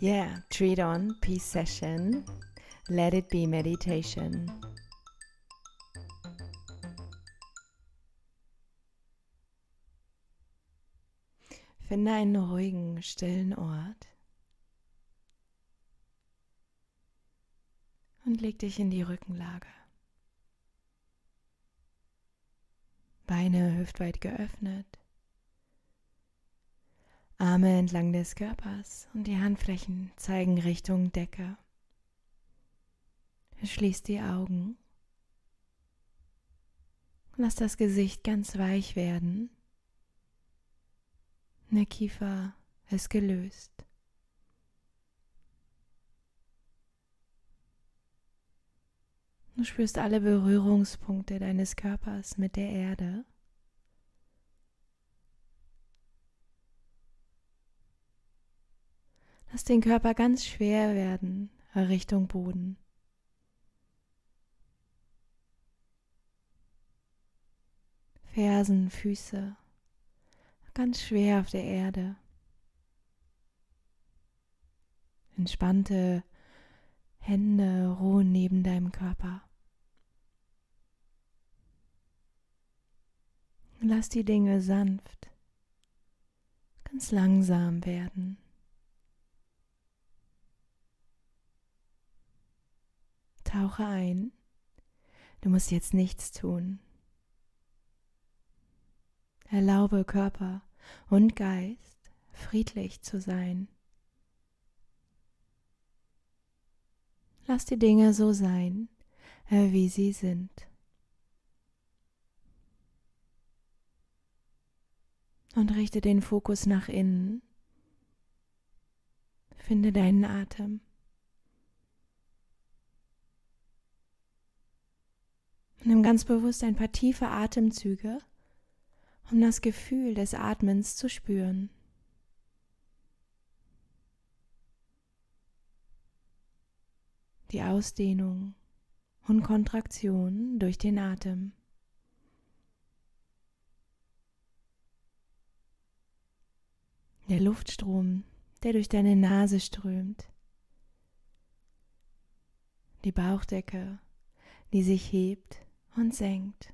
Yeah, treat on, peace session. Let it be meditation. Finde einen ruhigen, stillen Ort und leg dich in die Rückenlage. Beine hüftweit geöffnet. Arme entlang des Körpers und die Handflächen zeigen Richtung Decke. Schließ die Augen. Lass das Gesicht ganz weich werden. Der Kiefer ist gelöst. Du spürst alle Berührungspunkte deines Körpers mit der Erde. Lass den Körper ganz schwer werden Richtung Boden. Fersen, Füße, ganz schwer auf der Erde. Entspannte Hände ruhen neben deinem Körper. Lass die Dinge sanft, ganz langsam werden. Tauche ein. Du musst jetzt nichts tun. Erlaube Körper und Geist friedlich zu sein. Lass die Dinge so sein, wie sie sind. Und richte den Fokus nach innen. Finde deinen Atem. Nimm ganz bewusst ein paar tiefe Atemzüge, um das Gefühl des Atmens zu spüren. Die Ausdehnung und Kontraktion durch den Atem. Der Luftstrom, der durch deine Nase strömt. Die Bauchdecke, die sich hebt und senkt.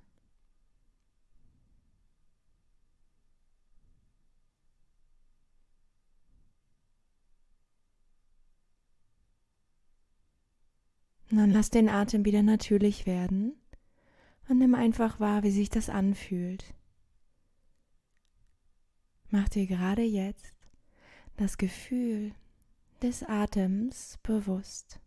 Dann lass den Atem wieder natürlich werden und nimm einfach wahr, wie sich das anfühlt. Mach dir gerade jetzt das Gefühl des Atems bewusst.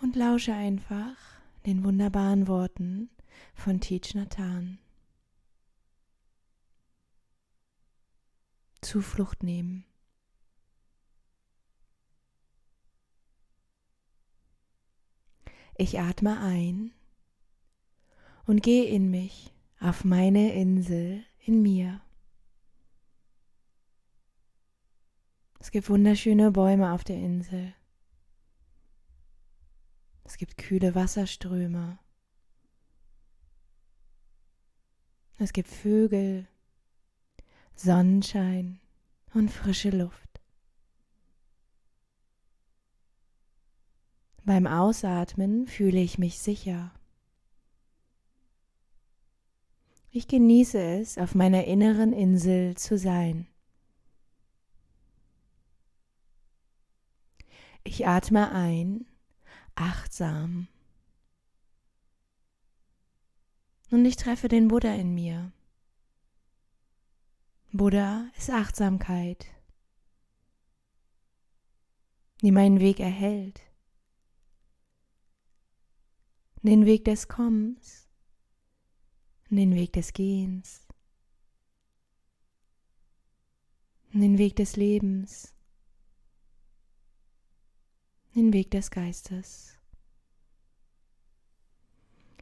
Und lausche einfach den wunderbaren Worten von Teach Nathan. Zuflucht nehmen. Ich atme ein und gehe in mich auf meine Insel in mir. Es gibt wunderschöne Bäume auf der Insel. Es gibt kühle Wasserströme. Es gibt Vögel, Sonnenschein und frische Luft. Beim Ausatmen fühle ich mich sicher. Ich genieße es, auf meiner inneren Insel zu sein. Ich atme ein achtsam. Und ich treffe den Buddha in mir. Buddha ist Achtsamkeit, die meinen Weg erhält, den Weg des Kommens, den Weg des Gehens, den Weg des Lebens den Weg des Geistes.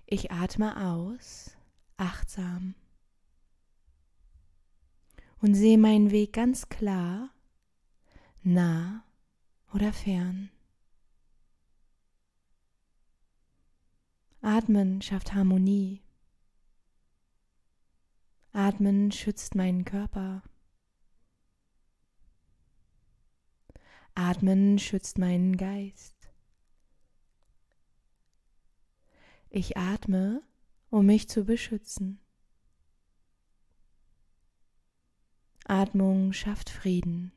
Ich atme aus, achtsam und sehe meinen Weg ganz klar, nah oder fern. Atmen schafft Harmonie. Atmen schützt meinen Körper. Atmen schützt meinen Geist. Ich atme, um mich zu beschützen. Atmung schafft Frieden.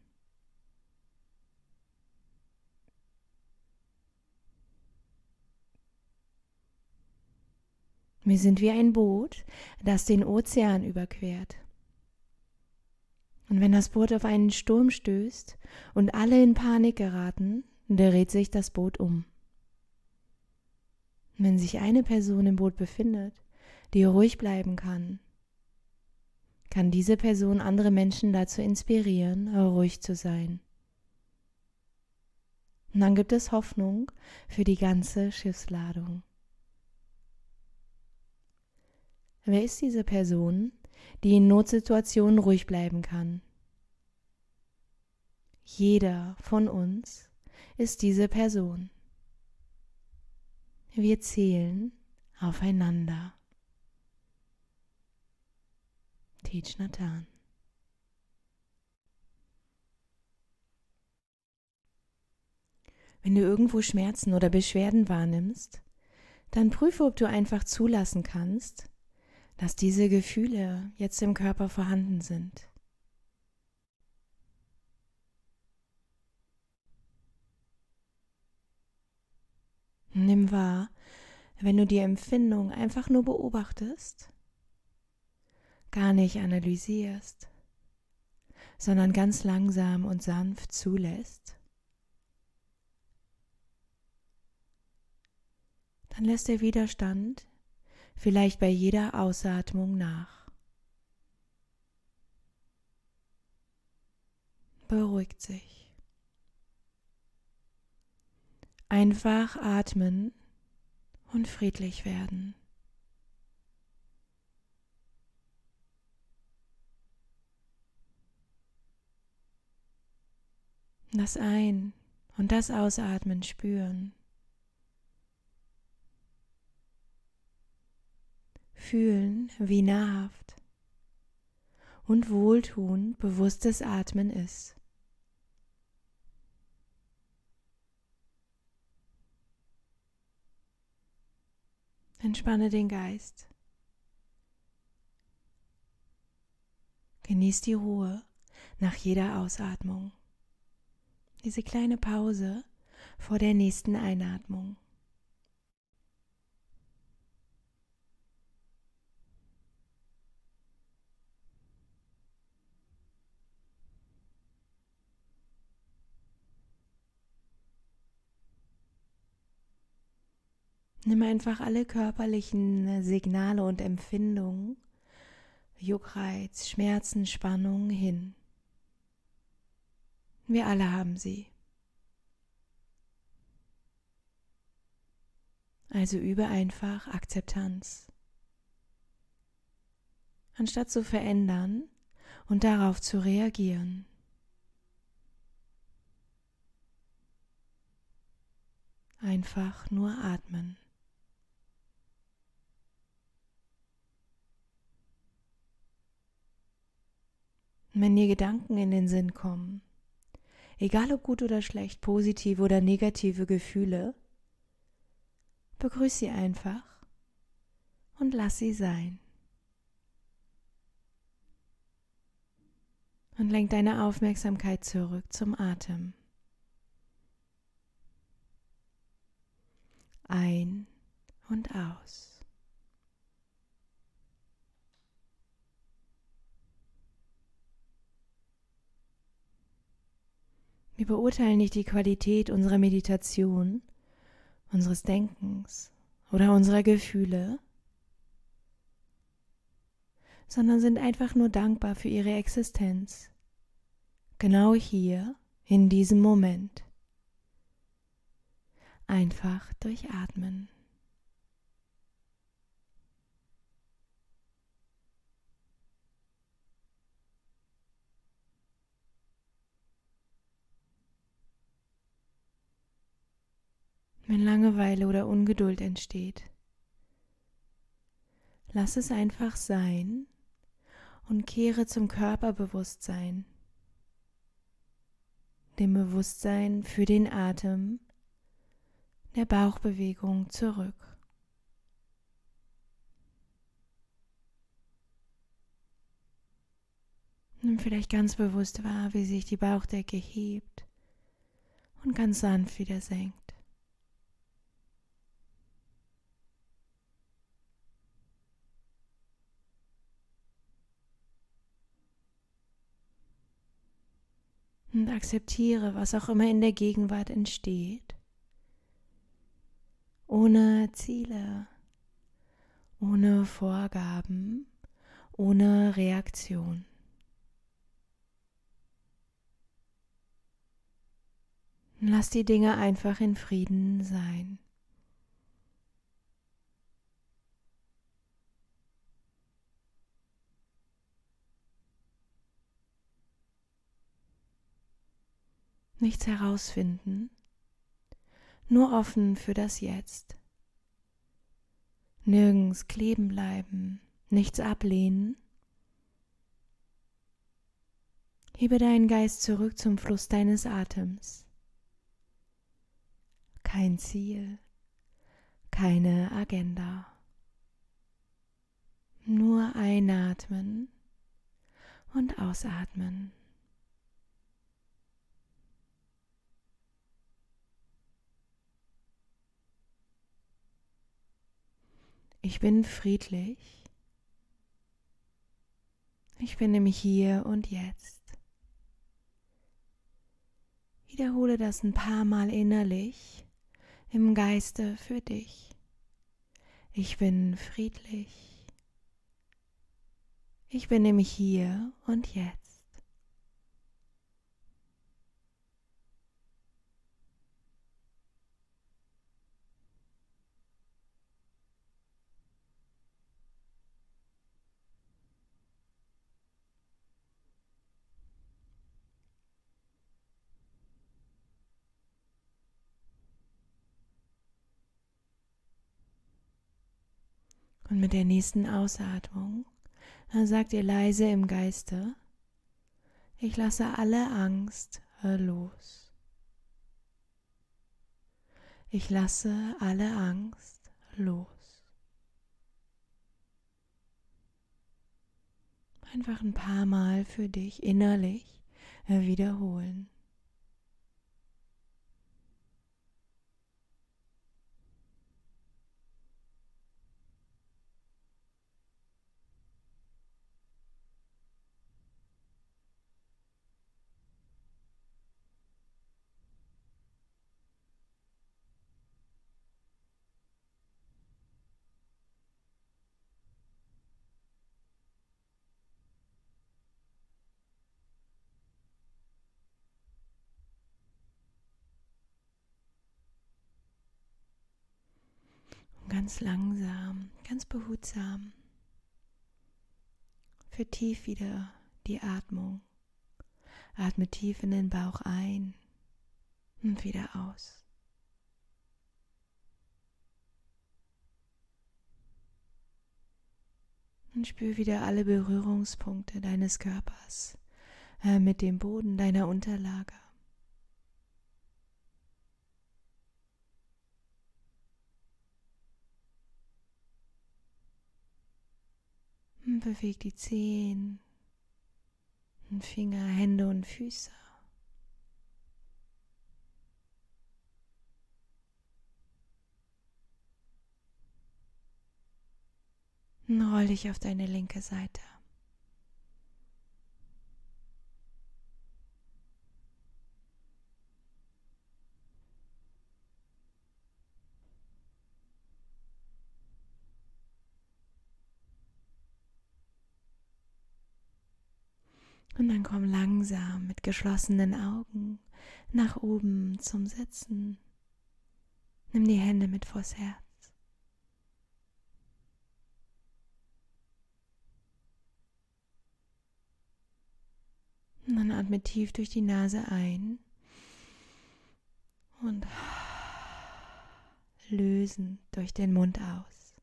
Wir sind wie ein Boot, das den Ozean überquert. Und wenn das Boot auf einen Sturm stößt und alle in Panik geraten, dreht sich das Boot um. Wenn sich eine Person im Boot befindet, die ruhig bleiben kann, kann diese Person andere Menschen dazu inspirieren, ruhig zu sein. Und dann gibt es Hoffnung für die ganze Schiffsladung. Wer ist diese Person, die in Notsituationen ruhig bleiben kann? Jeder von uns ist diese Person. Wir zählen aufeinander. Teach Nathan. Wenn du irgendwo Schmerzen oder Beschwerden wahrnimmst, dann prüfe, ob du einfach zulassen kannst, dass diese Gefühle jetzt im Körper vorhanden sind. Nimm wahr, wenn du die Empfindung einfach nur beobachtest, gar nicht analysierst, sondern ganz langsam und sanft zulässt, dann lässt der Widerstand vielleicht bei jeder Ausatmung nach. Beruhigt sich. Einfach atmen und friedlich werden. Das Ein- und das Ausatmen spüren. fühlen, wie nahrhaft und wohltuend bewusstes Atmen ist. Entspanne den Geist. Genieß die Ruhe nach jeder Ausatmung. Diese kleine Pause vor der nächsten Einatmung. Nimm einfach alle körperlichen äh, Signale und Empfindungen, Juckreiz, Schmerzen, Spannung hin. Wir alle haben sie. Also übe einfach Akzeptanz. Anstatt zu verändern und darauf zu reagieren. Einfach nur atmen. Wenn dir Gedanken in den Sinn kommen, egal ob gut oder schlecht, positive oder negative Gefühle, begrüß sie einfach und lass sie sein. Und lenk deine Aufmerksamkeit zurück zum Atem. Ein und aus. Wir beurteilen nicht die Qualität unserer Meditation, unseres Denkens oder unserer Gefühle, sondern sind einfach nur dankbar für ihre Existenz, genau hier, in diesem Moment. Einfach durchatmen. Wenn Langeweile oder Ungeduld entsteht. Lass es einfach sein und kehre zum Körperbewusstsein, dem Bewusstsein für den Atem, der Bauchbewegung zurück. Nimm vielleicht ganz bewusst wahr, wie sich die Bauchdecke hebt und ganz sanft wieder senkt. Akzeptiere, was auch immer in der Gegenwart entsteht, ohne Ziele, ohne Vorgaben, ohne Reaktion. Lass die Dinge einfach in Frieden sein. Nichts herausfinden, nur offen für das Jetzt. Nirgends kleben bleiben, nichts ablehnen. Hebe deinen Geist zurück zum Fluss deines Atems kein Ziel, keine Agenda. Nur einatmen und ausatmen. Ich bin friedlich. Ich bin im Hier und Jetzt. Wiederhole das ein paar Mal innerlich im Geiste für dich. Ich bin friedlich. Ich bin im Hier und Jetzt. Und mit der nächsten Ausatmung sagt ihr leise im Geiste, ich lasse alle Angst los. Ich lasse alle Angst los. Einfach ein paar Mal für dich innerlich wiederholen. Ganz langsam, ganz behutsam. Vertief wieder die Atmung. Atme tief in den Bauch ein und wieder aus. Und spür wieder alle Berührungspunkte deines Körpers äh, mit dem Boden deiner Unterlage. Beweg die Zehen, Finger, Hände und Füße. roll dich auf deine linke Seite. Und dann komm langsam mit geschlossenen Augen nach oben zum Sitzen. Nimm die Hände mit vors Herz. Und dann atme tief durch die Nase ein und lösen durch den Mund aus.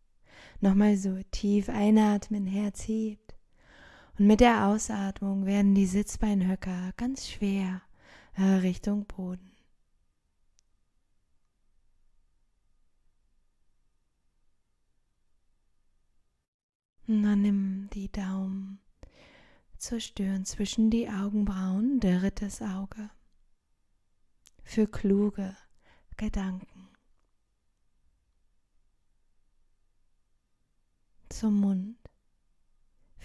Nochmal so tief einatmen, Herz hebt Und mit der Ausatmung werden die Sitzbeinhöcker ganz schwer äh, Richtung Boden. Und dann nimm die Daumen zur Stirn zwischen die Augenbrauen, drittes Auge. Für kluge Gedanken. Zum Mund.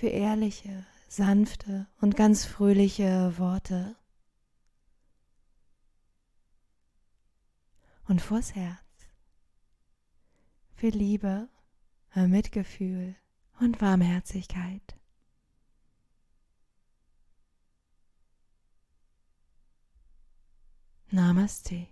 Für ehrliche, sanfte und ganz fröhliche Worte. Und vors Herz. Für Liebe, Mitgefühl und Warmherzigkeit. Namaste.